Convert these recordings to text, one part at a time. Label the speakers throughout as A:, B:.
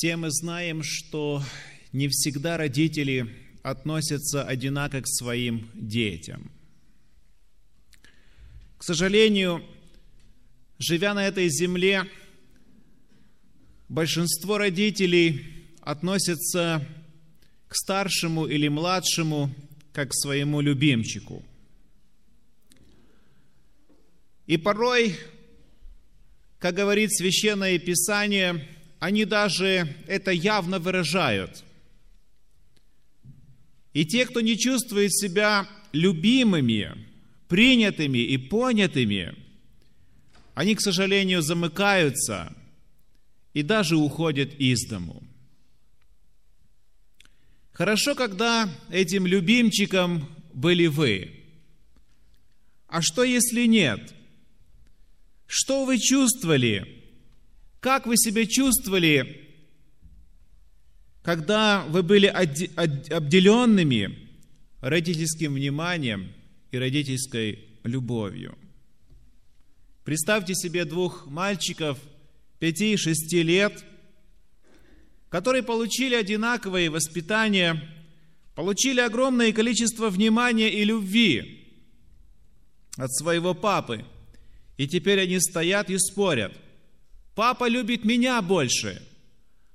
A: Все мы знаем, что не всегда родители относятся одинаково к своим детям. К сожалению, живя на этой земле, большинство родителей относятся к старшему или младшему как к своему любимчику. И порой, как говорит Священное Писание, они даже это явно выражают. И те, кто не чувствует себя любимыми, принятыми и понятыми, они, к сожалению, замыкаются и даже уходят из дому. Хорошо, когда этим любимчиком были вы. А что, если нет? Что вы чувствовали? Как вы себя чувствовали, когда вы были обделенными родительским вниманием и родительской любовью? Представьте себе двух мальчиков пяти и шести лет – которые получили одинаковое воспитание, получили огромное количество внимания и любви от своего папы. И теперь они стоят и спорят. Папа любит меня больше.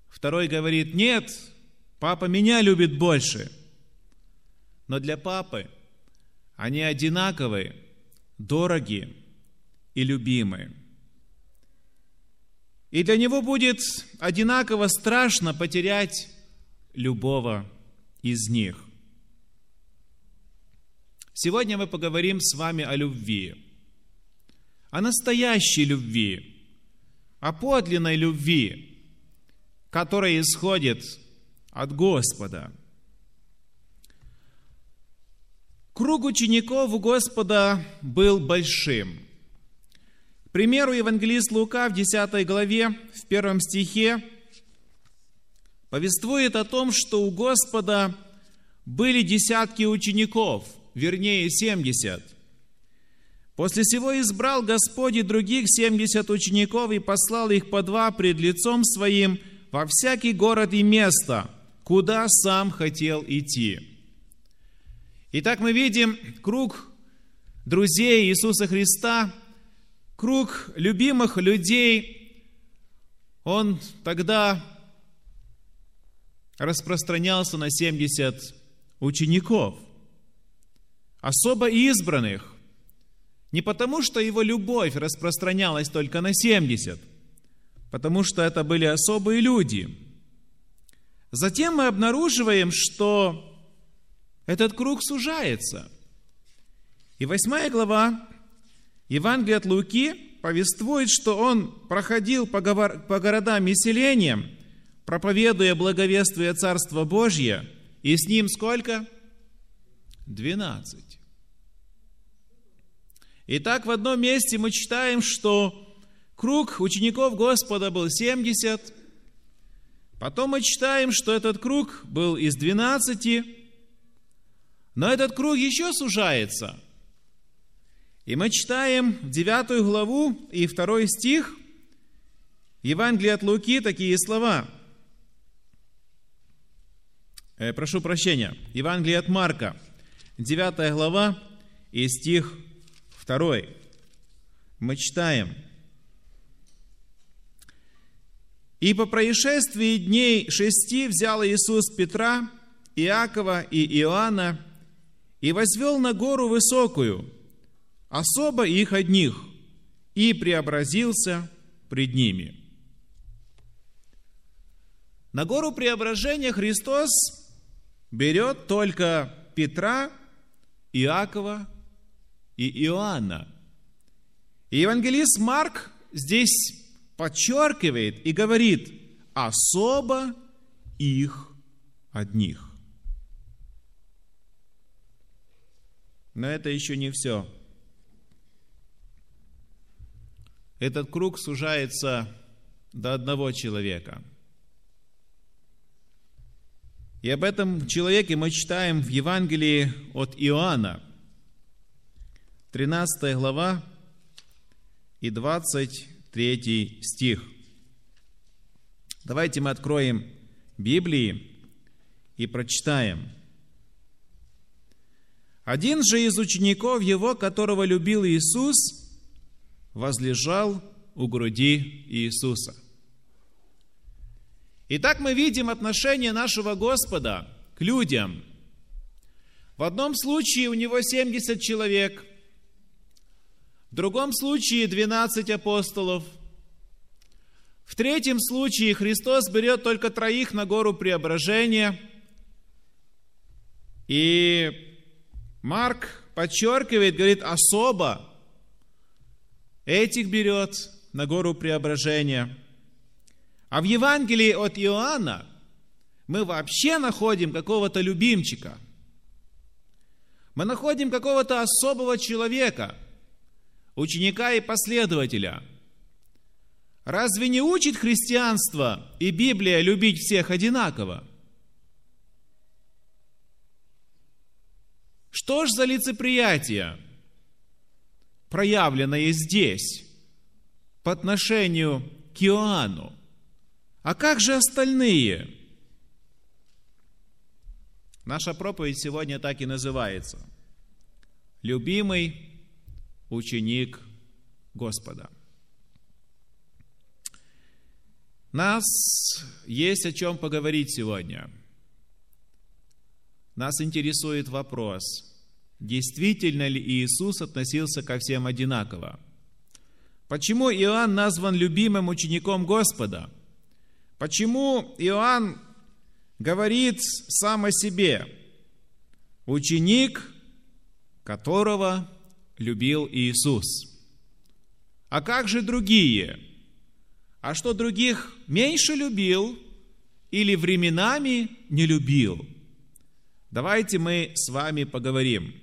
A: Второй говорит, нет, папа меня любит больше. Но для папы они одинаковые, дорогие и любимые. И для него будет одинаково страшно потерять любого из них. Сегодня мы поговорим с вами о любви, о настоящей любви, о подлинной любви, которая исходит от Господа. Круг учеников у Господа был большим – примеру, евангелист Лука в 10 главе, в первом стихе, повествует о том, что у Господа были десятки учеников, вернее, 70. После сего избрал Господь и других 70 учеников и послал их по два пред лицом своим во всякий город и место, куда сам хотел идти. Итак, мы видим круг друзей Иисуса Христа – круг любимых людей, он тогда распространялся на 70 учеников, особо избранных, не потому что его любовь распространялась только на 70, потому что это были особые люди. Затем мы обнаруживаем, что этот круг сужается. И восьмая глава Евангелие от Луки повествует, что он проходил по, городам и селениям, проповедуя благовествие Царства Божье, и с ним сколько? Двенадцать. Итак, в одном месте мы читаем, что круг учеников Господа был 70, потом мы читаем, что этот круг был из 12, но этот круг еще сужается – и мы читаем 9 главу и 2 стих Евангелия от Луки такие слова. Э, прошу прощения, Евангелие от Марка, 9 глава и стих 2. Мы читаем. «И по происшествии дней шести взял Иисус Петра, Иакова и Иоанна и возвел на гору высокую – особо их одних, и преобразился пред ними. На гору преображения Христос берет только Петра, Иакова и Иоанна. И евангелист Марк здесь подчеркивает и говорит особо их одних. Но это еще не все. этот круг сужается до одного человека. И об этом человеке мы читаем в Евангелии от Иоанна, 13 глава и 23 стих. Давайте мы откроем Библии и прочитаем. Один же из учеников его, которого любил Иисус, возлежал у груди Иисуса. Итак, мы видим отношение нашего Господа к людям. В одном случае у него 70 человек, в другом случае 12 апостолов, в третьем случае Христос берет только троих на гору преображения, и Марк подчеркивает, говорит, особо этих берет на гору преображения. А в Евангелии от Иоанна мы вообще находим какого-то любимчика. Мы находим какого-то особого человека, ученика и последователя. Разве не учит христианство и Библия любить всех одинаково? Что ж за лицеприятие, проявленное здесь по отношению к Иоанну? А как же остальные? Наша проповедь сегодня так и называется. Любимый ученик Господа. Нас есть о чем поговорить сегодня. Нас интересует вопрос, действительно ли Иисус относился ко всем одинаково? Почему Иоанн назван любимым учеником Господа – Почему Иоанн говорит сам о себе? Ученик, которого любил Иисус. А как же другие? А что других меньше любил или временами не любил? Давайте мы с вами поговорим.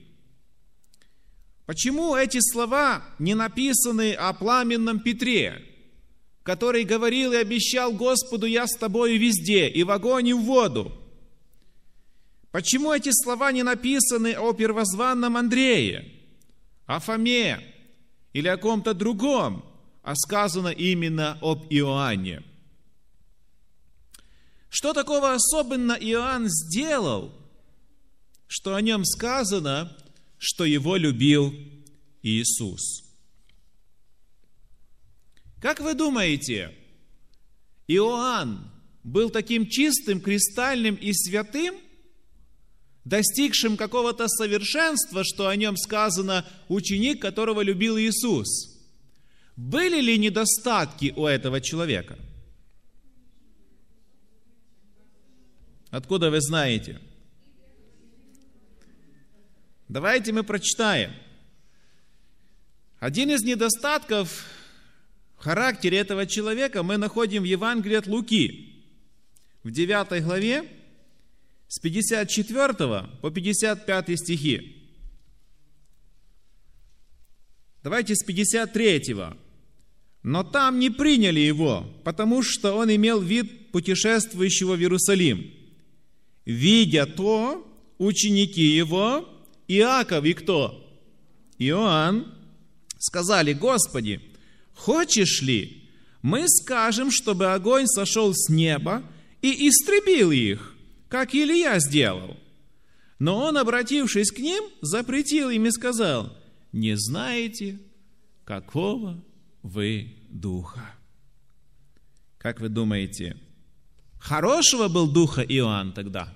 A: Почему эти слова не написаны о пламенном Петре? который говорил и обещал Господу, я с тобою везде, и в огонь, и в воду. Почему эти слова не написаны о первозванном Андрее, о Фоме или о ком-то другом, а сказано именно об Иоанне? Что такого особенно Иоанн сделал, что о нем сказано, что его любил Иисус? Как вы думаете, Иоанн был таким чистым, кристальным и святым, достигшим какого-то совершенства, что о нем сказано ученик, которого любил Иисус? Были ли недостатки у этого человека? Откуда вы знаете? Давайте мы прочитаем. Один из недостатков характере этого человека мы находим в Евангелии от Луки, в 9 главе, с 54 по 55 стихи. Давайте с 53. Но там не приняли его, потому что он имел вид путешествующего в Иерусалим. Видя то, ученики его, Иаков и кто? Иоанн, сказали, Господи, Хочешь ли, мы скажем, чтобы огонь сошел с неба и истребил их, как Илья сделал. Но он, обратившись к ним, запретил им и сказал, не знаете, какого вы духа. Как вы думаете, хорошего был духа Иоанн тогда?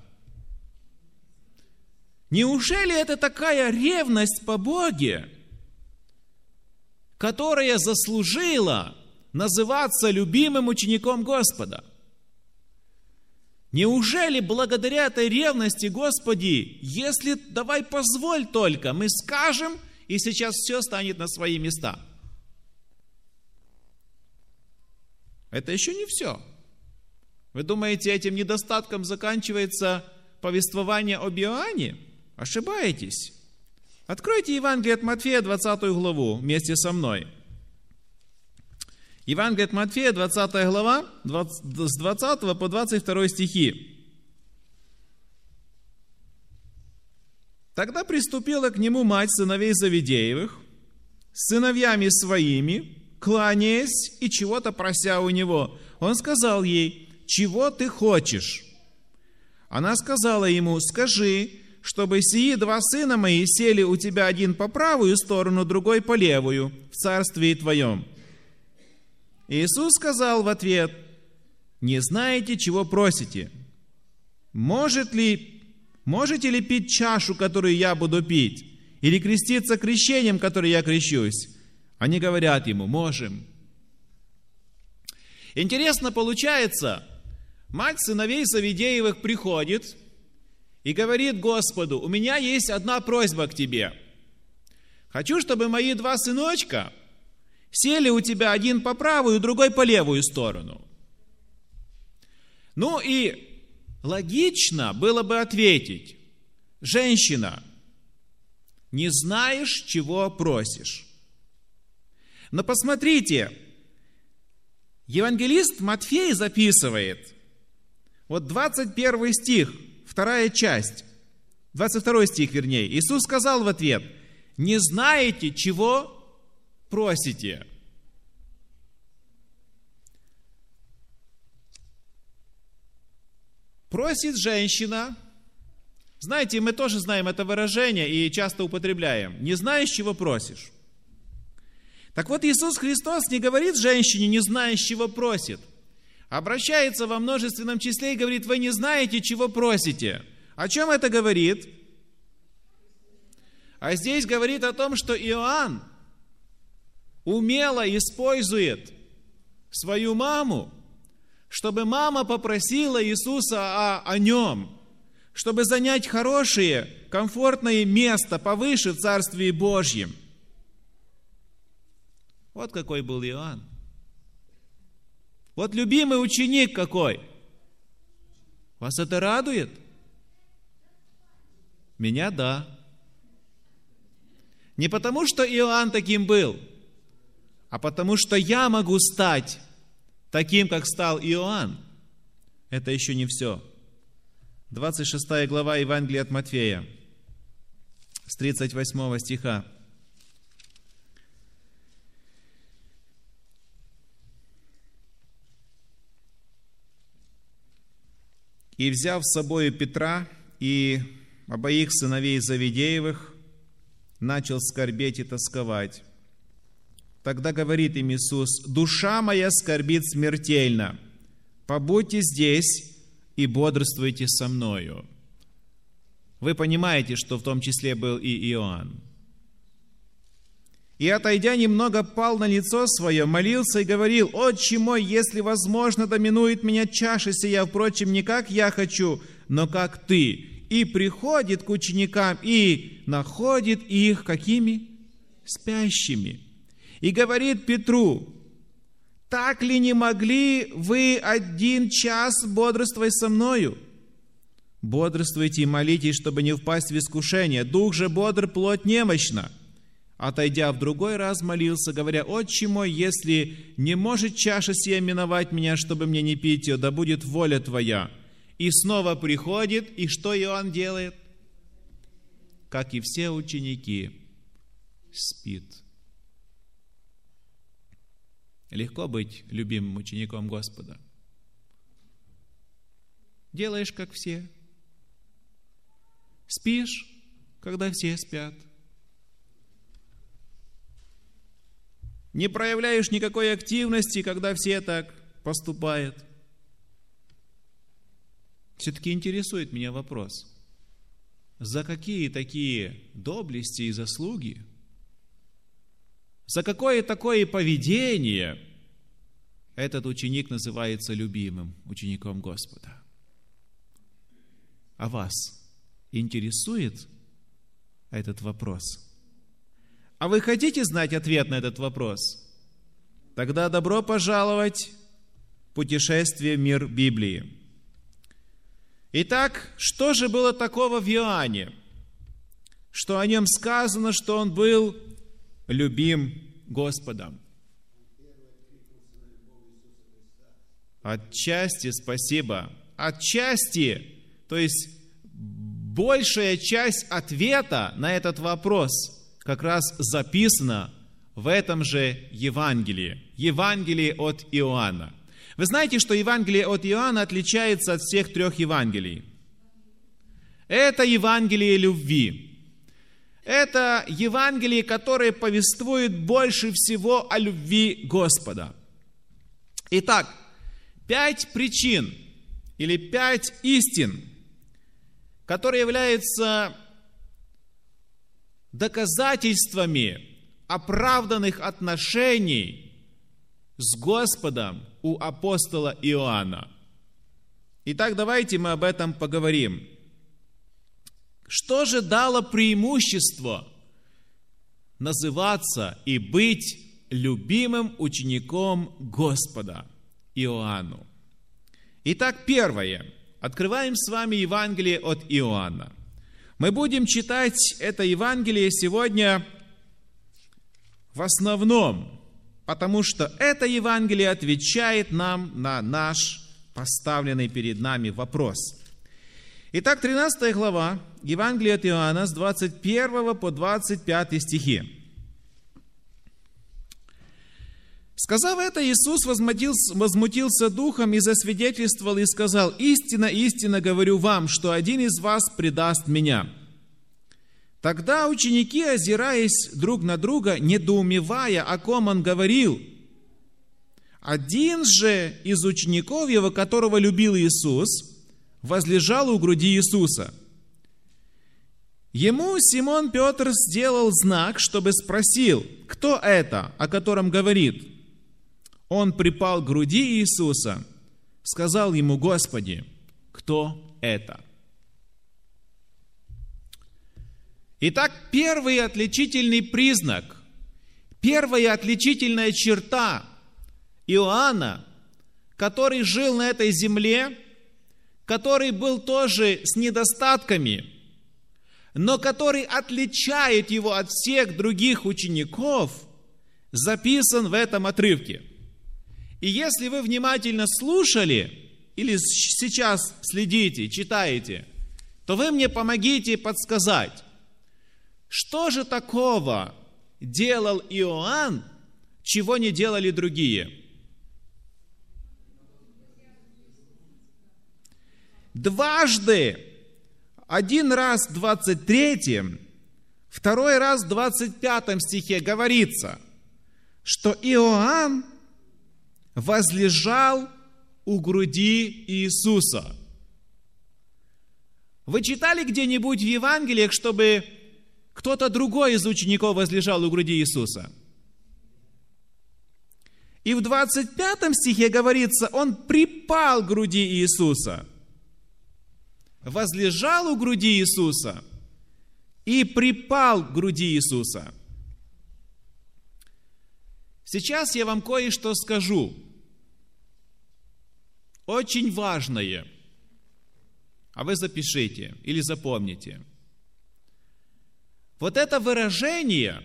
A: Неужели это такая ревность по Боге, которая заслужила называться любимым учеником Господа. Неужели благодаря этой ревности, Господи, если давай позволь только, мы скажем, и сейчас все станет на свои места. Это еще не все. Вы думаете, этим недостатком заканчивается повествование об Иоанне? Ошибаетесь. Откройте Евангелие от Матфея, 20 главу, вместе со мной. Евангелие от Матфея, 20 глава, 20, с 20 по 22 стихи. Тогда приступила к нему мать сыновей Завидеевых, с сыновьями своими, кланяясь и чего-то прося у него. Он сказал ей, чего ты хочешь?» Она сказала ему, «Скажи, чтобы сии два сына мои сели у тебя один по правую сторону, другой по левую, в царстве твоем». Иисус сказал в ответ, «Не знаете, чего просите. Может ли, можете ли пить чашу, которую я буду пить, или креститься крещением, которое я крещусь?» Они говорят ему, «Можем». Интересно получается, мать сыновей Савидеевых приходит и говорит Господу, у меня есть одна просьба к тебе. Хочу, чтобы мои два сыночка сели у тебя один по правую, другой по левую сторону. Ну и логично было бы ответить, женщина, не знаешь, чего просишь. Но посмотрите, евангелист Матфей записывает, вот 21 стих, вторая часть, 22 стих вернее, Иисус сказал в ответ, не знаете, чего просите. Просит женщина, знаете, мы тоже знаем это выражение и часто употребляем. Не знаешь, чего просишь. Так вот, Иисус Христос не говорит женщине, не знаешь, чего просит. Обращается во множественном числе и говорит, вы не знаете, чего просите. О чем это говорит? А здесь говорит о том, что Иоанн умело использует свою маму, чтобы мама попросила Иисуса о, о нем, чтобы занять хорошее, комфортное место повыше в Царстве Божьем – вот какой был Иоанн. Вот любимый ученик какой. Вас это радует? Меня да. Не потому, что Иоанн таким был, а потому, что я могу стать таким, как стал Иоанн. Это еще не все. 26 глава Евангелия от Матфея, с 38 стиха. И, взяв с собой Петра и обоих сыновей Завидеевых, начал скорбеть и тосковать. Тогда говорит им Иисус, «Душа моя скорбит смертельно, побудьте здесь и бодрствуйте со мною». Вы понимаете, что в том числе был и Иоанн. И, отойдя немного, пал на лицо свое, молился и говорил, «Отче мой, если возможно, доминует меня чаша сия, впрочем, не как я хочу, но как ты». И приходит к ученикам и находит их какими? Спящими. И говорит Петру, «Так ли не могли вы один час бодрствовать со мною?» Бодрствуйте и молитесь, чтобы не впасть в искушение. Дух же бодр, плоть немощна. Отойдя в другой раз, молился, говоря, «Отче мой, если не может чаша сия миновать меня, чтобы мне не пить ее, да будет воля Твоя». И снова приходит, и что Иоанн делает? Как и все ученики, спит. Легко быть любимым учеником Господа. Делаешь, как все. Спишь, когда все спят – Не проявляешь никакой активности, когда все так поступают. Все-таки интересует меня вопрос. За какие такие доблести и заслуги, за какое такое поведение этот ученик называется любимым учеником Господа? А вас интересует этот вопрос? А вы хотите знать ответ на этот вопрос? Тогда добро пожаловать в путешествие в мир Библии. Итак, что же было такого в Иоанне? Что о нем сказано, что он был любим Господом. Отчасти спасибо. Отчасти, то есть большая часть ответа на этот вопрос как раз записано в этом же Евангелии, Евангелии от Иоанна. Вы знаете, что Евангелие от Иоанна отличается от всех трех Евангелий. Это Евангелие любви. Это Евангелие, которое повествует больше всего о любви Господа. Итак, пять причин или пять истин, которые являются доказательствами оправданных отношений с Господом у апостола Иоанна. Итак, давайте мы об этом поговорим. Что же дало преимущество называться и быть любимым учеником Господа Иоанну? Итак, первое. Открываем с вами Евангелие от Иоанна. Мы будем читать это Евангелие сегодня в основном, потому что это Евангелие отвечает нам на наш поставленный перед нами вопрос. Итак, 13 глава Евангелия от Иоанна с 21 по 25 стихи. Сказав это, Иисус возмутился, духом и засвидетельствовал и сказал, «Истинно, истинно говорю вам, что один из вас предаст меня». Тогда ученики, озираясь друг на друга, недоумевая, о ком он говорил, один же из учеников его, которого любил Иисус, возлежал у груди Иисуса. Ему Симон Петр сделал знак, чтобы спросил, кто это, о котором говорит. Он припал к груди Иисуса, сказал ему, Господи, кто это? Итак, первый отличительный признак, первая отличительная черта Иоанна, который жил на этой земле, который был тоже с недостатками, но который отличает его от всех других учеников, записан в этом отрывке. И если вы внимательно слушали или сейчас следите, читаете, то вы мне помогите подсказать, что же такого делал Иоанн, чего не делали другие? Дважды, один раз в 23, второй раз в 25 стихе говорится, что Иоанн возлежал у груди Иисуса. Вы читали где-нибудь в Евангелиях, чтобы кто-то другой из учеников возлежал у груди Иисуса. И в 25 стихе говорится, он припал к груди Иисуса. Возлежал у груди Иисуса и припал к груди Иисуса. Сейчас я вам кое-что скажу. Очень важное. А вы запишите или запомните – вот это выражение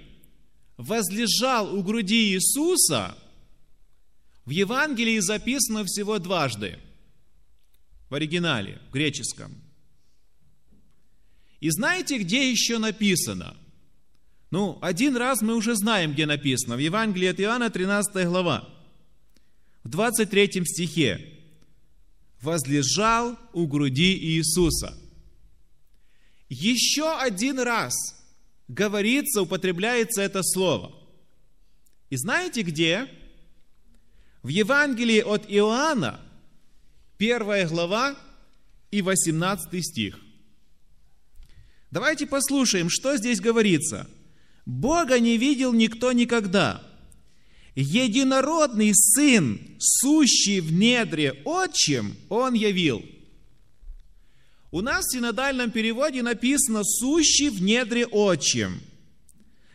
A: «возлежал у груди Иисуса» в Евангелии записано всего дважды. В оригинале, в греческом. И знаете, где еще написано? Ну, один раз мы уже знаем, где написано. В Евангелии от Иоанна, 13 глава. В 23 стихе. «Возлежал у груди Иисуса». Еще один раз – говорится, употребляется это слово. И знаете где? В Евангелии от Иоанна, первая глава и 18 стих. Давайте послушаем, что здесь говорится. Бога не видел никто никогда. Единородный Сын, сущий в недре отчим, Он явил – у нас в синодальном переводе написано «сущий в недре отчим».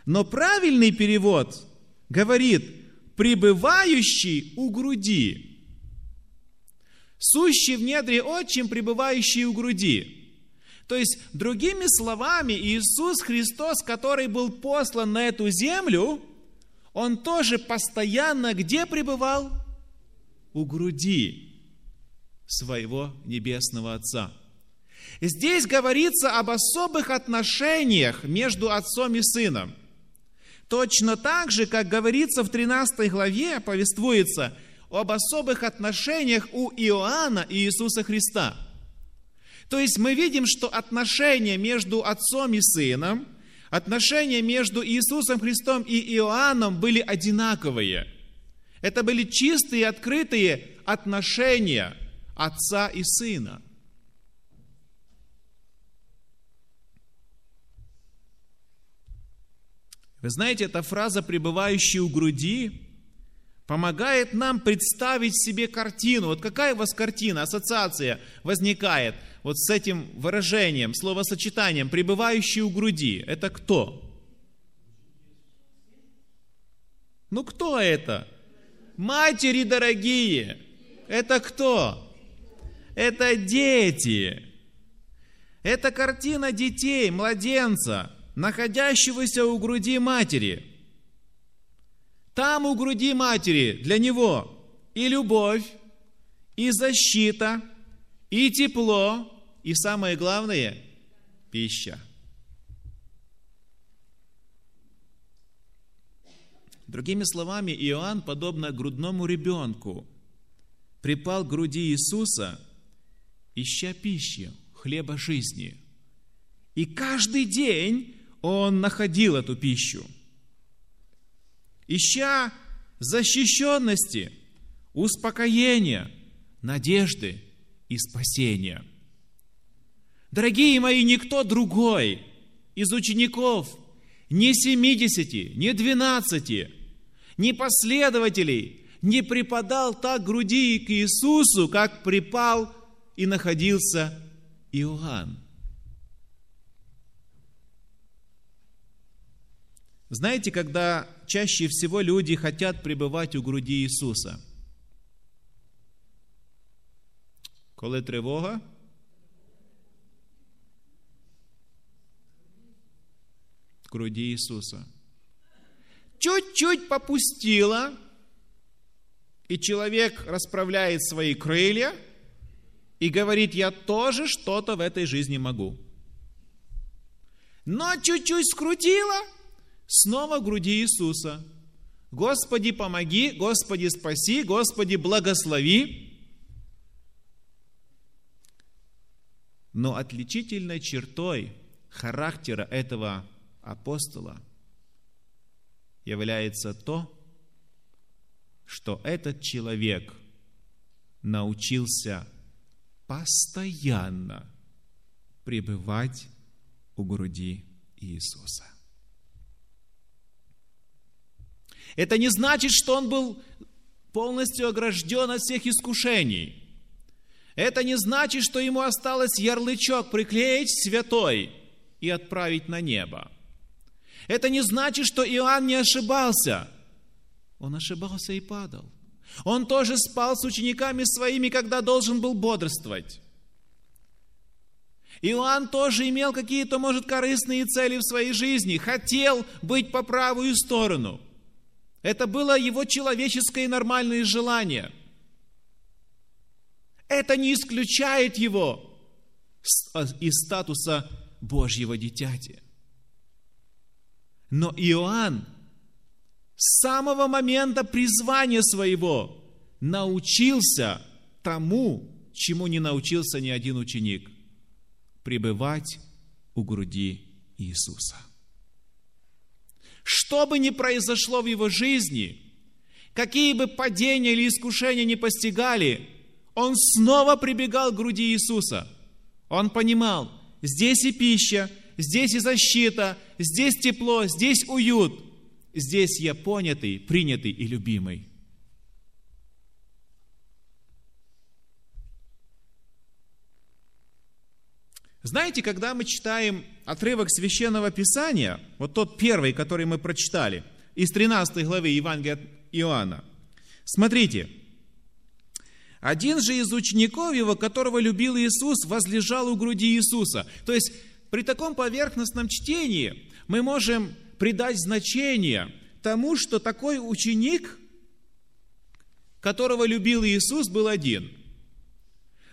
A: Но правильный перевод говорит «пребывающий у груди». Сущий в недре отчим, пребывающий у груди. То есть, другими словами, Иисус Христос, который был послан на эту землю, Он тоже постоянно где пребывал? У груди своего Небесного Отца – Здесь говорится об особых отношениях между отцом и сыном. Точно так же, как говорится в 13 главе, повествуется об особых отношениях у Иоанна и Иисуса Христа. То есть мы видим, что отношения между отцом и сыном, отношения между Иисусом Христом и Иоанном были одинаковые. Это были чистые, открытые отношения отца и сына. Вы знаете, эта фраза «пребывающий у груди» помогает нам представить себе картину. Вот какая у вас картина, ассоциация возникает вот с этим выражением, словосочетанием «пребывающий у груди». Это кто? Ну кто это? Матери дорогие. Это кто? Это дети. Это картина детей, младенца – находящегося у груди матери. Там у груди матери для него и любовь, и защита, и тепло, и самое главное – пища. Другими словами, Иоанн, подобно грудному ребенку, припал к груди Иисуса, ища пищи, хлеба жизни. И каждый день он находил эту пищу. Ища защищенности, успокоения, надежды и спасения. Дорогие мои, никто другой из учеников, ни семидесяти, ни двенадцати, ни последователей не припадал так груди к Иисусу, как припал и находился Иоанн. Знаете, когда чаще всего люди хотят пребывать у груди Иисуса? Коли тривога? Груди Иисуса. Чуть-чуть попустила, и человек расправляет свои крылья и говорит, я тоже что-то в этой жизни могу. Но чуть-чуть скрутила – снова в груди Иисуса. Господи, помоги, Господи, спаси, Господи, благослови. Но отличительной чертой характера этого апостола является то, что этот человек научился постоянно пребывать у груди Иисуса. Это не значит, что он был полностью огражден от всех искушений. Это не значит, что ему осталось ярлычок приклеить святой и отправить на небо. Это не значит, что Иоанн не ошибался. Он ошибался и падал. Он тоже спал с учениками своими, когда должен был бодрствовать. Иоанн тоже имел какие-то, может, корыстные цели в своей жизни, хотел быть по правую сторону – это было его человеческое и нормальное желание. Это не исключает его а, из статуса Божьего дитяти. Но Иоанн с самого момента призвания своего научился тому, чему не научился ни один ученик – пребывать у груди Иисуса. Что бы ни произошло в его жизни, какие бы падения или искушения не постигали, он снова прибегал к груди Иисуса. Он понимал, здесь и пища, здесь и защита, здесь тепло, здесь уют, здесь я понятый, принятый и любимый. Знаете, когда мы читаем отрывок Священного Писания, вот тот первый, который мы прочитали, из 13 главы Евангелия Иоанна, смотрите, один же из учеников его, которого любил Иисус, возлежал у груди Иисуса. То есть при таком поверхностном чтении мы можем придать значение тому, что такой ученик, которого любил Иисус, был один.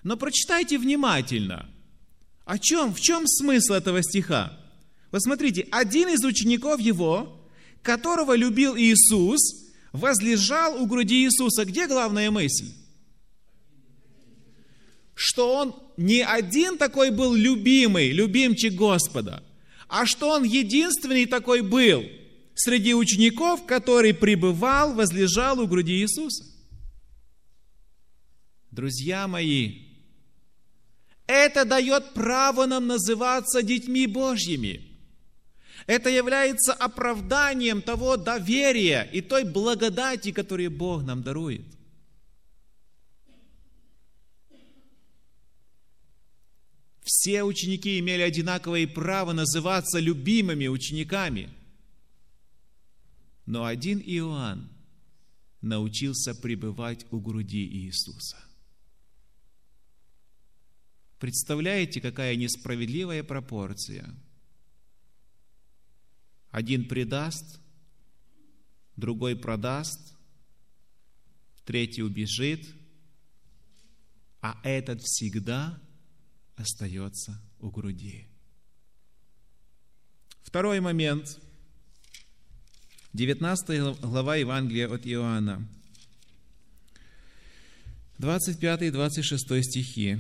A: Но прочитайте внимательно – о чем? В чем смысл этого стиха? Вот смотрите, один из учеников его, которого любил Иисус, возлежал у груди Иисуса. Где главная мысль? Что он не один такой был любимый, любимчик Господа, а что он единственный такой был среди учеников, который пребывал, возлежал у груди Иисуса. Друзья мои, это дает право нам называться детьми Божьими. Это является оправданием того доверия и той благодати, которую Бог нам дарует. Все ученики имели одинаковое право называться любимыми учениками. Но один Иоанн научился пребывать у груди Иисуса. Представляете, какая несправедливая пропорция? Один предаст, другой продаст, третий убежит, а этот всегда остается у груди. Второй момент. 19 глава Евангелия от Иоанна. 25 и 26 стихи.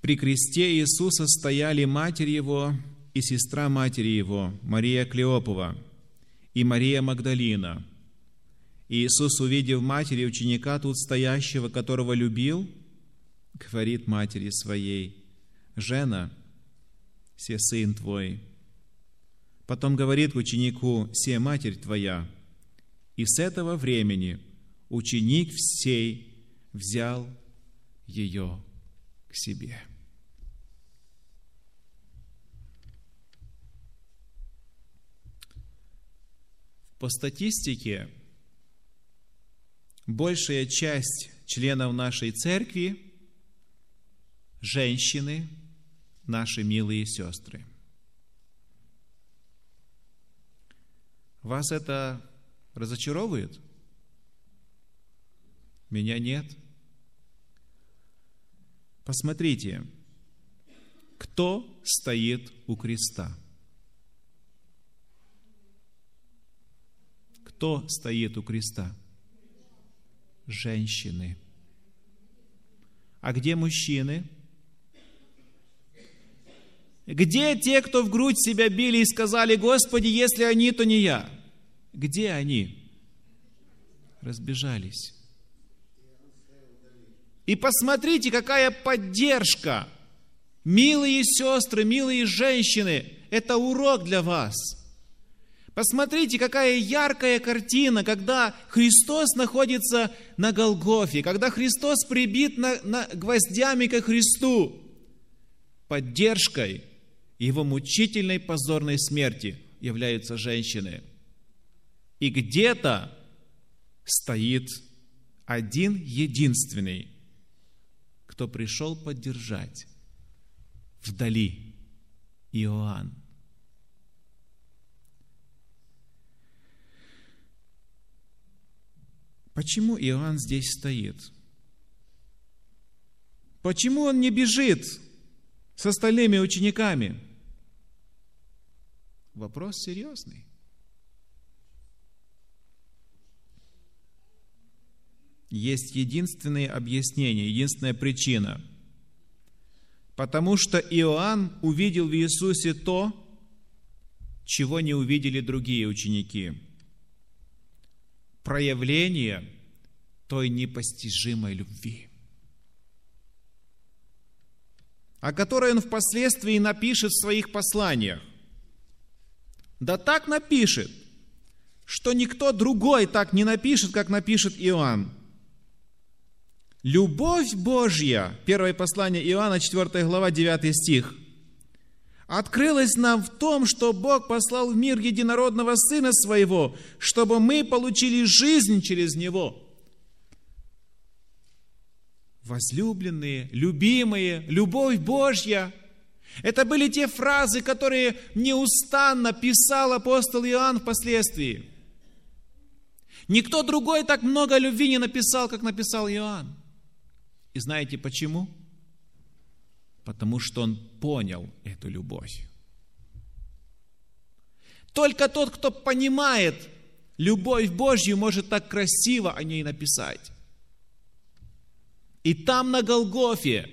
A: При кресте Иисуса стояли матерь Его и сестра матери Его, Мария Клеопова, и Мария Магдалина. Иисус, увидев матери ученика тут стоящего, которого любил, говорит матери своей, «Жена, се сын твой». Потом говорит ученику, «Се матерь твоя». И с этого времени ученик всей взял ее к себе. По статистике, большая часть членов нашей церкви – женщины, наши милые сестры. Вас это разочаровывает? Меня нет. Посмотрите, кто стоит у креста – Кто стоит у креста? Женщины. А где мужчины? Где те, кто в грудь себя били и сказали, Господи, если они, то не я? Где они? Разбежались. И посмотрите, какая поддержка. Милые сестры, милые женщины, это урок для вас – Посмотрите, какая яркая картина, когда Христос находится на Голгофе, когда Христос прибит на, на гвоздями ко Христу. Поддержкой его мучительной позорной смерти являются женщины. И где-то стоит один единственный, кто пришел поддержать вдали Иоанн. Почему Иоанн здесь стоит? Почему он не бежит с остальными учениками? Вопрос серьезный. Есть единственное объяснение, единственная причина. Потому что Иоанн увидел в Иисусе то, чего не увидели другие ученики – проявление той непостижимой любви, о которой он впоследствии напишет в своих посланиях. Да так напишет, что никто другой так не напишет, как напишет Иоанн. Любовь Божья, первое послание Иоанна, 4 глава, 9 стих – открылось нам в том, что Бог послал в мир единородного Сына Своего, чтобы мы получили жизнь через Него. Возлюбленные, любимые, любовь Божья – это были те фразы, которые неустанно писал апостол Иоанн впоследствии. Никто другой так много любви не написал, как написал Иоанн. И знаете почему? Потому что он понял эту любовь. Только тот, кто понимает любовь Божью, может так красиво о ней написать. И там на Голгофе,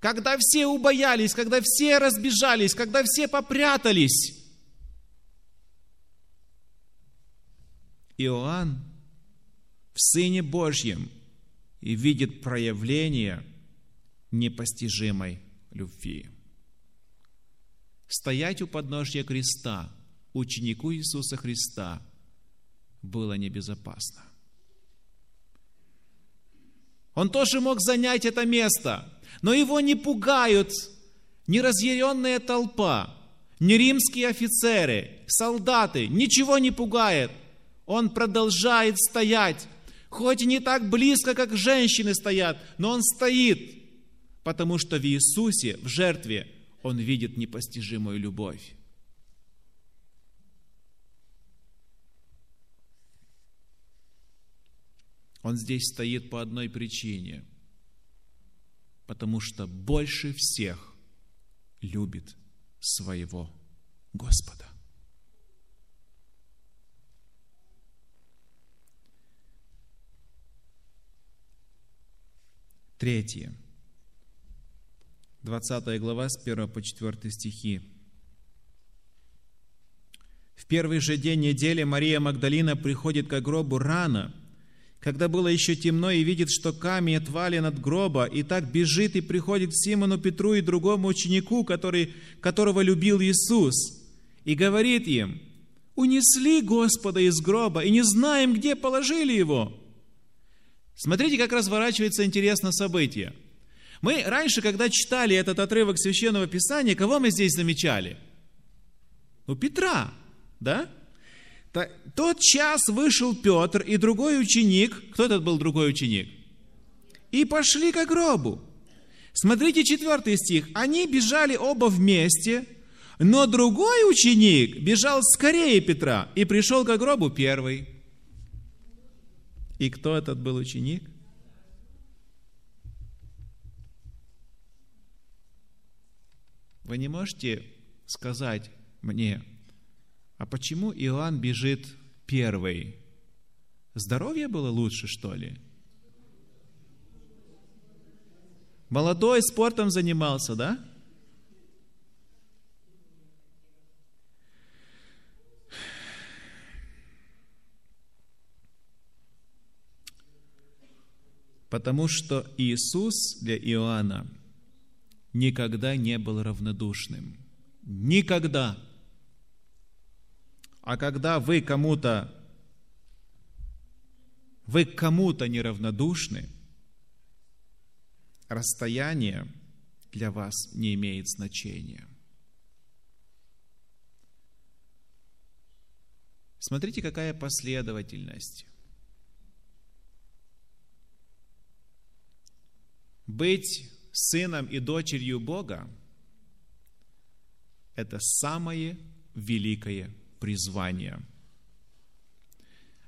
A: когда все убоялись, когда все разбежались, когда все попрятались, Иоанн в Сыне Божьем и видит проявление непостижимой любви. Стоять у подножья креста ученику Иисуса Христа было небезопасно. Он тоже мог занять это место, но его не пугают ни разъяренная толпа, ни римские офицеры, солдаты, ничего не пугает. Он продолжает стоять, хоть и не так близко, как женщины стоят, но он стоит, потому что в Иисусе, в жертве, он видит непостижимую любовь. Он здесь стоит по одной причине, потому что больше всех любит своего Господа. Третье. 20 глава с 1 по 4 стихи. В первый же день недели Мария Магдалина приходит к гробу рано – когда было еще темно, и видит, что камень отвален от гроба, и так бежит и приходит к Симону Петру и другому ученику, который, которого любил Иисус, и говорит им, «Унесли Господа из гроба, и не знаем, где положили его». Смотрите, как разворачивается интересно событие. Мы раньше, когда читали этот отрывок Священного Писания, кого мы здесь замечали? Ну, Петра, да? Тот час вышел Петр и другой ученик. Кто этот был другой ученик? И пошли к гробу. Смотрите четвертый стих. Они бежали оба вместе, но другой ученик бежал скорее Петра и пришел к гробу первый. И кто этот был ученик? Вы не можете сказать мне, а почему Иоанн бежит первый? Здоровье было лучше, что ли? Молодой спортом занимался, да? Потому что Иисус для Иоанна никогда не был равнодушным. Никогда. А когда вы кому-то вы к кому-то неравнодушны, расстояние для вас не имеет значения. Смотрите, какая последовательность. Быть сыном и дочерью Бога – это самое великое призвание.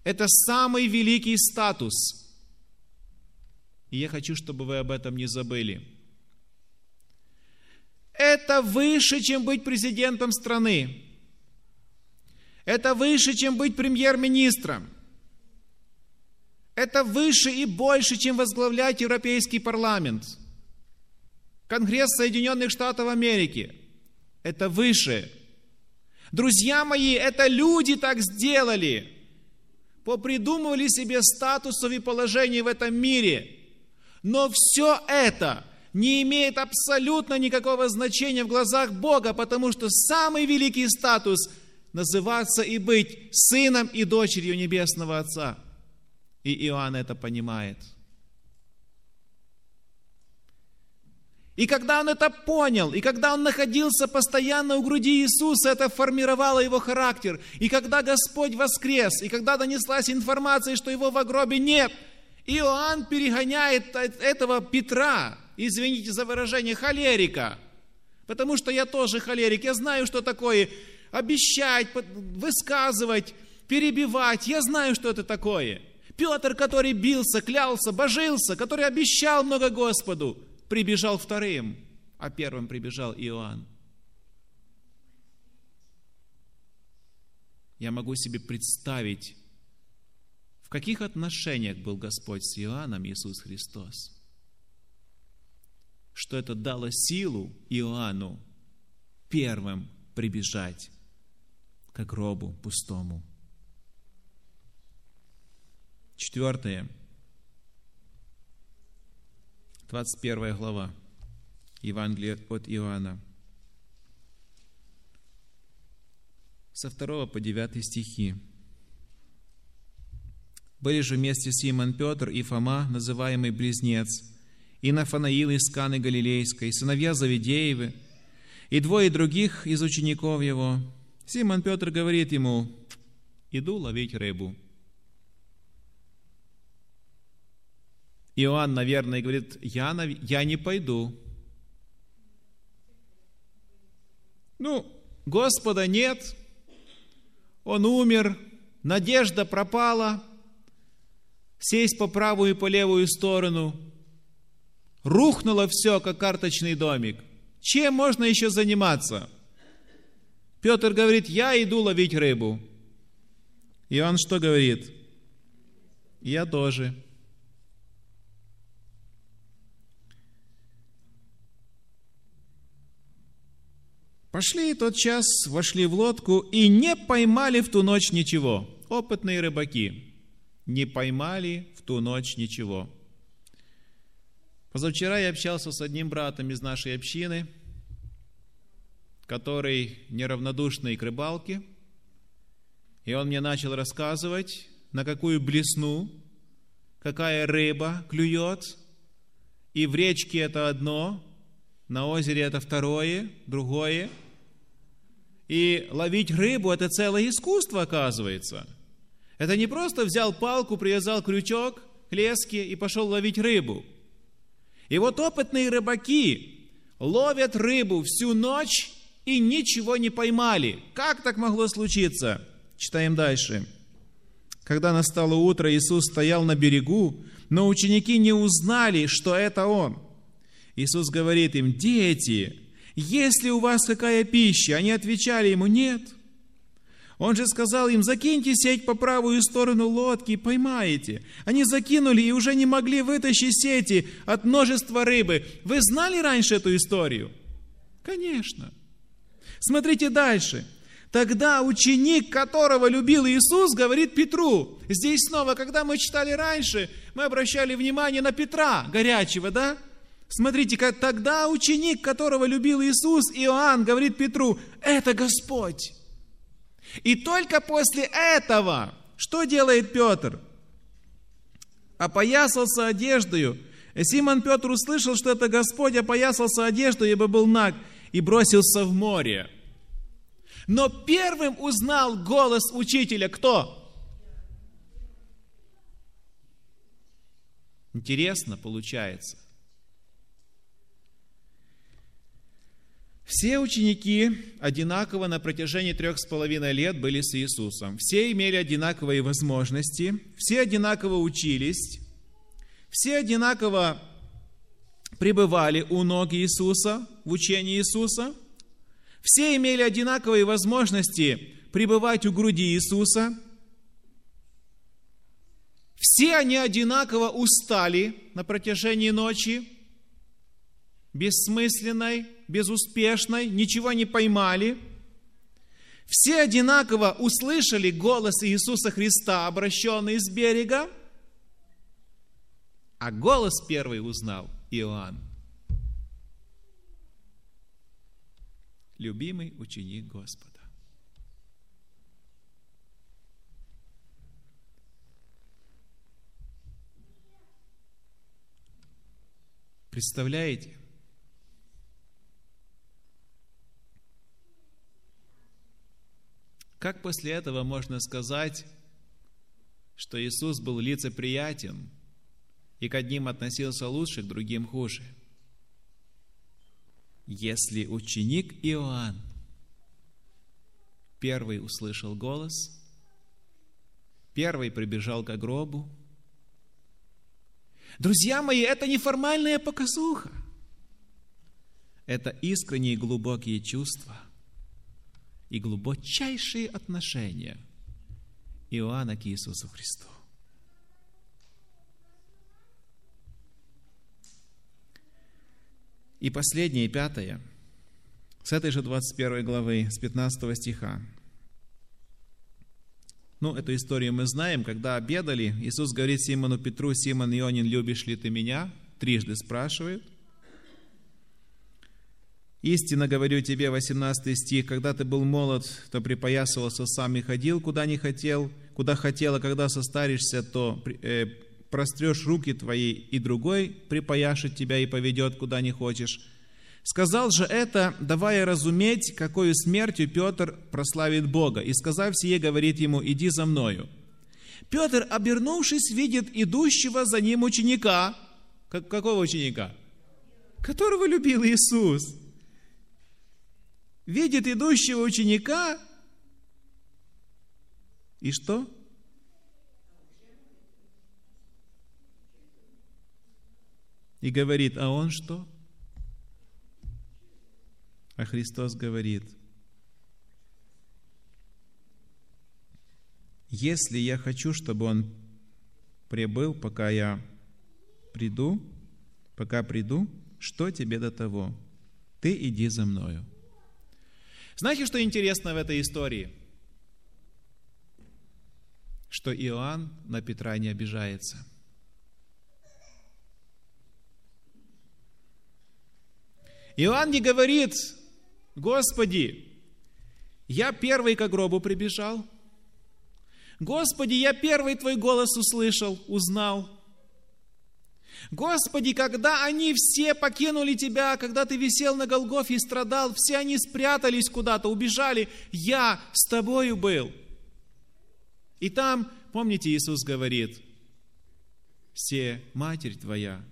A: Это самый великий статус. И я хочу, чтобы вы об этом не забыли. Это выше, чем быть президентом страны. Это выше, чем быть премьер-министром. Это выше и больше, чем возглавлять Европейский парламент. Конгресс Соединенных Штатов Америки. Это выше. Друзья мои, это люди так сделали. Попридумывали себе статусов и положений в этом мире. Но все это не имеет абсолютно никакого значения в глазах Бога, потому что самый великий статус – называться и быть сыном и дочерью Небесного Отца. И Иоанн это понимает – И когда он это понял, и когда он находился постоянно у груди Иисуса, это формировало его характер. И когда Господь воскрес, и когда донеслась информация, что его в гробе нет, Иоанн перегоняет этого Петра, извините за выражение, холерика. Потому что я тоже холерик, я знаю, что такое обещать, высказывать, перебивать. Я знаю, что это такое. Петр, который бился, клялся, божился, который обещал много Господу – прибежал вторым. а первым прибежал Иоанн. Я могу себе представить, в каких отношениях был Господь с Иоанном Иисус Христос. Что это дало силу Иоанну первым прибежать к гробу пустому. Четвертое. 21 глава. Евангелие от Иоанна. Со 2 по 9 стихи. Были же вместе Симон Петр и Фома, называемый Близнец, и Нафанаил из Каны Галилейской, сыновья Завидеевы, и двое других из учеников его. Симон Петр говорит ему, иду ловить рыбу. Иоанн, наверное, говорит, я, я не пойду. Ну, Господа нет, Он умер, надежда пропала, сесть по правую и по левую сторону. Рухнуло все, как карточный домик. Чем можно еще заниматься? Петр говорит, я иду ловить рыбу. Иоанн что говорит? Я тоже. Пошли тот час, вошли в лодку и не поймали в ту ночь ничего. Опытные рыбаки не поймали в ту ночь ничего. Позавчера я общался с одним братом из нашей общины, который неравнодушный к рыбалке, и он мне начал рассказывать, на какую блесну, какая рыба клюет, и в речке это одно, на озере это второе, другое – и ловить рыбу – это целое искусство, оказывается. Это не просто взял палку, привязал крючок к леске и пошел ловить рыбу. И вот опытные рыбаки ловят рыбу всю ночь и ничего не поймали. Как так могло случиться? Читаем дальше. Когда настало утро, Иисус стоял на берегу, но ученики не узнали, что это Он. Иисус говорит им, дети, есть ли у вас какая пища? Они отвечали ему, нет. Он же сказал им, закиньте сеть по правую сторону лодки и поймаете. Они закинули и уже не могли вытащить сети от множества рыбы. Вы знали раньше эту историю? Конечно. Смотрите дальше. Тогда ученик, которого любил Иисус, говорит Петру. Здесь снова, когда мы читали раньше, мы обращали внимание на Петра, горячего, да? Смотрите, как тогда ученик, которого любил Иисус, Иоанн, говорит Петру, это Господь. И только после этого, что делает Петр? Опоясался одеждою. Симон Петр услышал, что это Господь, опоясался одеждой, ибо был наг, и бросился в море. Но первым узнал голос учителя кто? Интересно получается. Все ученики одинаково на протяжении трех с половиной лет были с Иисусом. Все имели одинаковые возможности, все одинаково учились, все одинаково пребывали у ног Иисуса, в учении Иисуса. Все имели одинаковые возможности пребывать у груди Иисуса. Все они одинаково устали на протяжении ночи, бессмысленной, безуспешной, ничего не поймали. Все одинаково услышали голос Иисуса Христа, обращенный с берега, а голос первый узнал Иоанн. Любимый ученик Господа. Представляете? Как после этого можно сказать, что Иисус был лицеприятен и к одним относился лучше, к другим хуже? Если ученик Иоанн первый услышал голос, первый прибежал к гробу, Друзья мои, это не формальная показуха. это искренние глубокие чувства и глубочайшие отношения Иоанна к Иисусу Христу. И последнее, пятое, с этой же 21 главы, с 15 стиха. Ну, эту историю мы знаем, когда обедали, Иисус говорит Симону Петру, Симон Ионин, любишь ли ты меня? Трижды спрашивает. Истинно говорю тебе, 18 стих, когда ты был молод, то припоясывался сам и ходил, куда не хотел, куда хотел, а когда состаришься, то э, прострешь руки твои, и другой припояшет тебя и поведет, куда не хочешь. Сказал же это, давая разуметь, какую смертью Петр прославит Бога. И сказав сие, говорит ему, иди за мною. Петр, обернувшись, видит идущего за ним ученика. Как, какого ученика? Которого любил Иисус. Видит идущего ученика. И что? И говорит, а он что? А Христос говорит, если я хочу, чтобы он прибыл, пока я приду, пока приду, что тебе до того? Ты иди за мною. Знаете, что интересно в этой истории? Что Иоанн на Петра не обижается – Иоанн не говорит, Господи, я первый к гробу прибежал. Господи, я первый Твой голос услышал, узнал. Господи, когда они все покинули Тебя, когда Ты висел на Голгофе и страдал, все они спрятались куда-то, убежали, я с Тобою был. И там, помните, Иисус говорит, все, Матерь Твоя,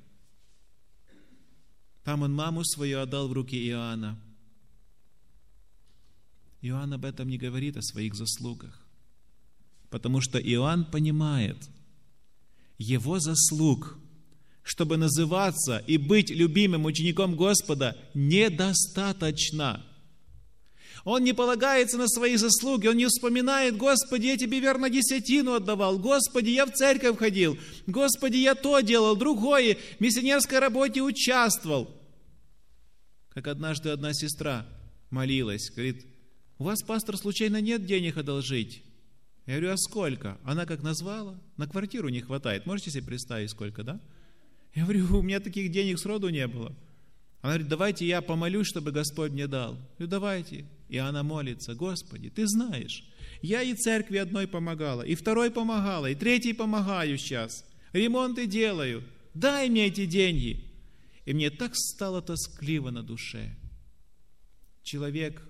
A: там он маму свою отдал в руки Иоанна. Иоанн об этом не говорит, о своих заслугах. Потому что Иоанн понимает, его заслуг, чтобы называться и быть любимым учеником Господа, недостаточно. Он не полагается на свои заслуги, он не вспоминает, Господи, я тебе верно десятину отдавал, Господи, я в церковь ходил, Господи, я то делал, другое, в миссионерской работе участвовал. Как однажды одна сестра молилась, говорит, у вас, пастор, случайно нет денег одолжить? Я говорю, а сколько? Она как назвала, на квартиру не хватает. Можете себе представить, сколько, да? Я говорю, у меня таких денег сроду не было. Она говорит, давайте я помолюсь, чтобы Господь мне дал. Я говорю, давайте. И она молится, Господи, Ты знаешь, я и церкви одной помогала, и второй помогала, и третий помогаю сейчас. Ремонты делаю. Дай мне эти деньги. И мне так стало тоскливо на душе. Человек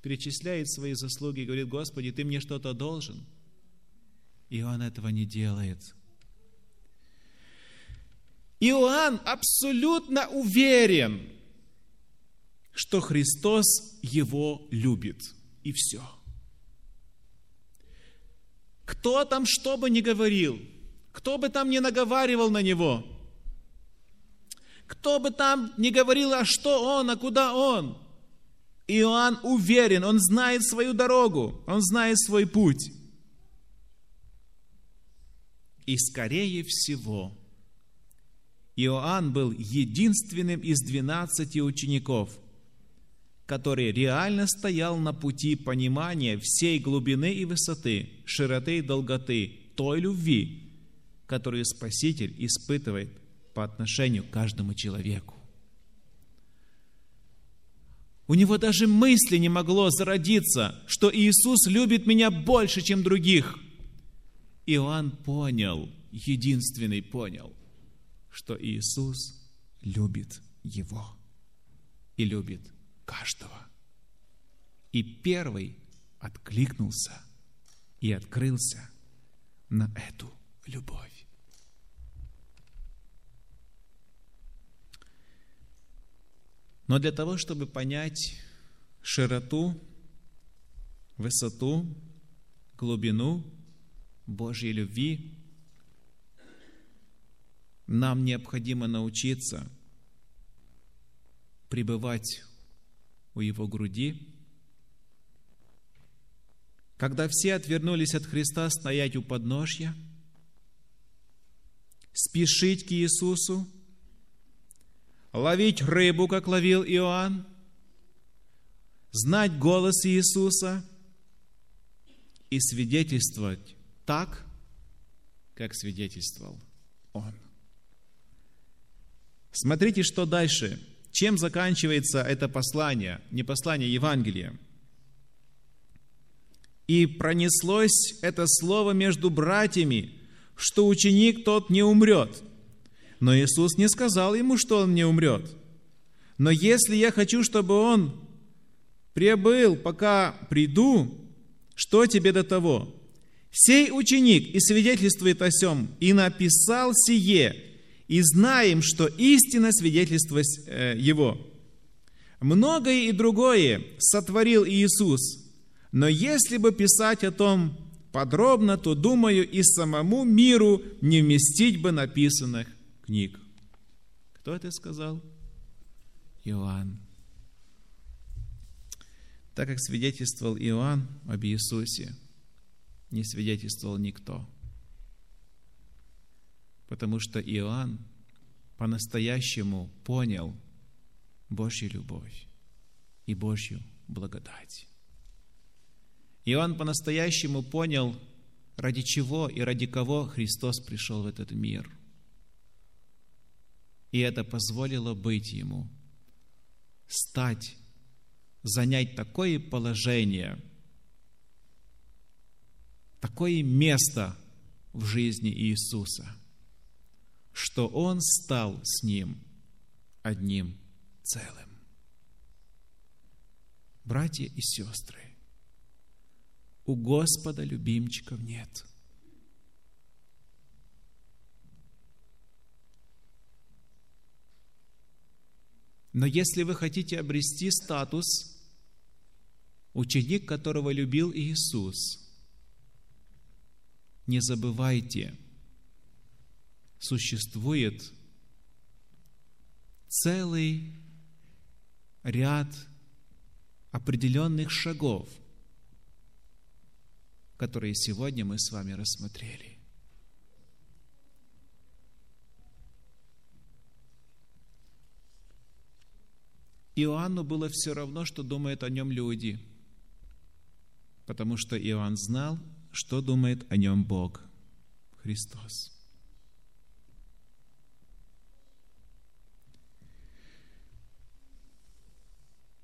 A: перечисляет свои заслуги и говорит, Господи, Ты мне что-то должен. Иоанн этого не делает. Иоанн абсолютно уверен, что Христос его любит. И все. Кто там что бы ни говорил, кто бы там ни наговаривал на него – кто бы там ни говорил, а что он, а куда он. Иоанн уверен, он знает свою дорогу, он знает свой путь. И скорее всего, Иоанн был единственным из двенадцати учеников, который реально стоял на пути понимания всей глубины и высоты, широты и долготы той любви, которую Спаситель испытывает по отношению к каждому человеку. У него даже мысли не могло зародиться, что Иисус любит меня больше, чем других. Иоанн понял, единственный понял, что Иисус любит его и любит каждого. И первый откликнулся и открылся на эту любовь. Но для того, чтобы понять широту, высоту, глубину Божьей любви, нам необходимо научиться пребывать у его груди. Когда все отвернулись от Христа стоять у подножья, спешить к Иисусу, ловить рыбу, как ловил Иоанн, знать голос Иисуса и свидетельствовать так, как свидетельствовал Он. Смотрите, что дальше. Чем заканчивается это послание, не послание Евангелия? И пронеслось это слово между братьями, что ученик тот не умрет. Но Иисус не сказал ему, что он не умрет. Но если я хочу, чтобы он прибыл, пока приду, что тебе до того? Сей ученик и свидетельствует о сем, и написал сие, и знаем, что истина свидетельство э, его. Многое и другое сотворил Иисус, но если бы писать о том подробно, то, думаю, и самому миру не вместить бы написанных книг. Кто это сказал? Иоанн. Так как свидетельствовал Иоанн об Иисусе, не свидетельствовал никто – потому что Иоанн по-настоящему понял Божью любовь и Божью благодать. Иоанн по-настоящему понял, ради чего и ради кого Христос пришел в этот мир. И это позволило быть ему, стать, занять такое положение, такое место в жизни Иисуса – что он стал с ним одним целым. Братья и сестры, у Господа любимчиков нет. Но если вы хотите обрести статус ученик, которого любил Иисус, не забывайте – существует целый ряд определенных шагов, которые сегодня мы с вами рассмотрели. Иоанну было все равно, что думают о нем люди, потому что Иоанн знал, что думает о нем Бог, Христос.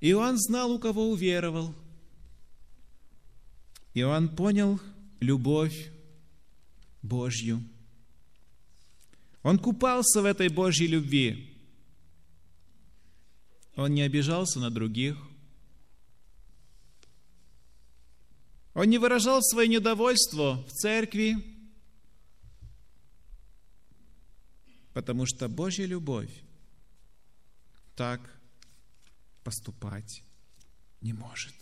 A: Иоанн знал, у кого уверовал. Иоанн понял любовь Божью. Он купался в этой Божьей любви. Он не обижался на других. Он не выражал свое недовольство в церкви, потому что Божья любовь так поступать не может.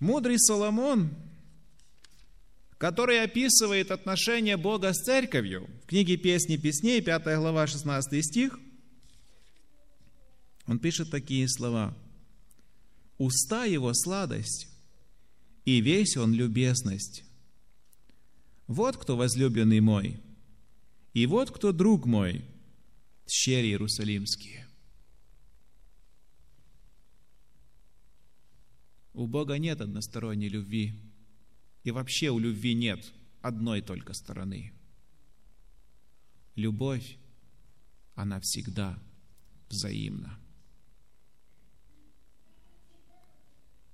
A: Мудрый Соломон, который описывает отношения Бога с церковью, в книге «Песни песней», 5 глава, 16 стих, он пишет такие слова. «Уста его сладость, и весь он любезность. Вот кто возлюбленный мой, и вот кто друг мой, щери иерусалимские. У Бога нет односторонней любви. И вообще у любви нет одной только стороны. Любовь, она всегда взаимна.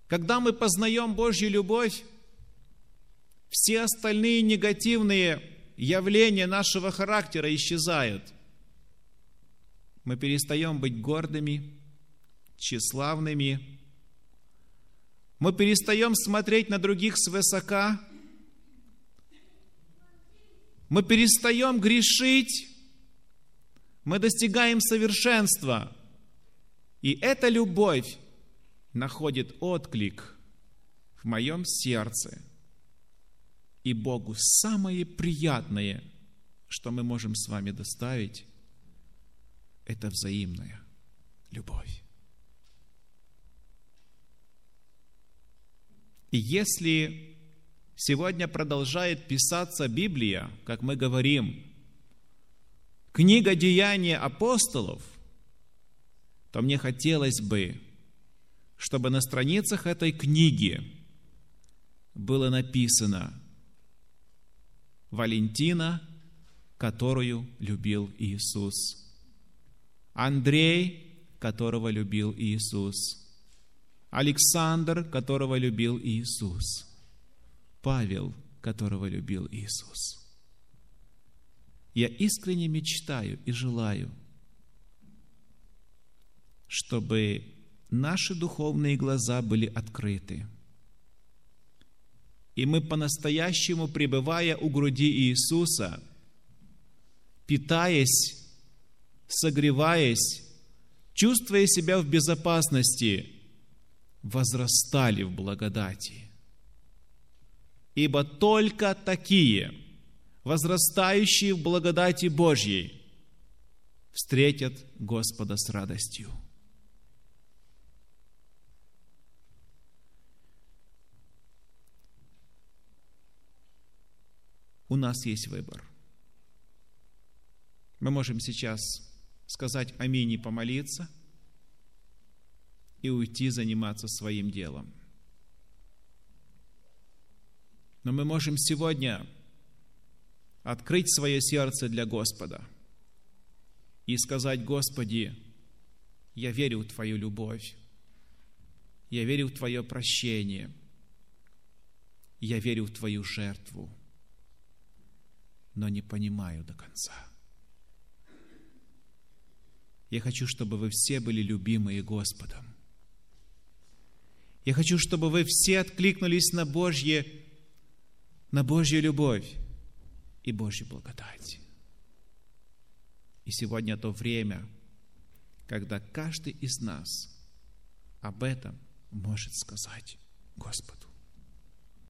A: Когда мы познаем Божью любовь, все остальные негативные явления нашего характера исчезают – мы перестаем быть гордыми, тщеславными. Мы перестаем смотреть на других свысока. Мы перестаем грешить. Мы достигаем совершенства. И эта любовь находит отклик в моем сердце. И Богу самое приятное, что мы можем с вами доставить, это взаимная любовь. И если сегодня продолжает писаться Библия, как мы говорим, книга деяния апостолов, то мне хотелось бы, чтобы на страницах этой книги было написано Валентина, которую любил Иисус, Андрей, которого любил Иисус, Александр, которого любил Иисус, Павел, которого любил Иисус. Я искренне мечтаю и желаю, чтобы наши духовные глаза были открыты, и мы по-настоящему, пребывая у груди Иисуса, питаясь, согреваясь, чувствуя себя в безопасности, возрастали в благодати. Ибо только такие, возрастающие в благодати Божьей, встретят Господа с радостью. У нас есть выбор. Мы можем сейчас сказать аминь и помолиться – и уйти заниматься своим делом. Но мы можем сегодня открыть свое сердце для Господа и сказать, Господи, я верю в Твою любовь, я верю в Твое прощение, я верю в Твою жертву, но не понимаю до конца. Я хочу, чтобы вы все были любимые Господом. Я хочу, чтобы вы все откликнулись на Божье, на Божью любовь и Божью благодать. И сегодня то время, когда каждый из нас об этом может сказать Господу.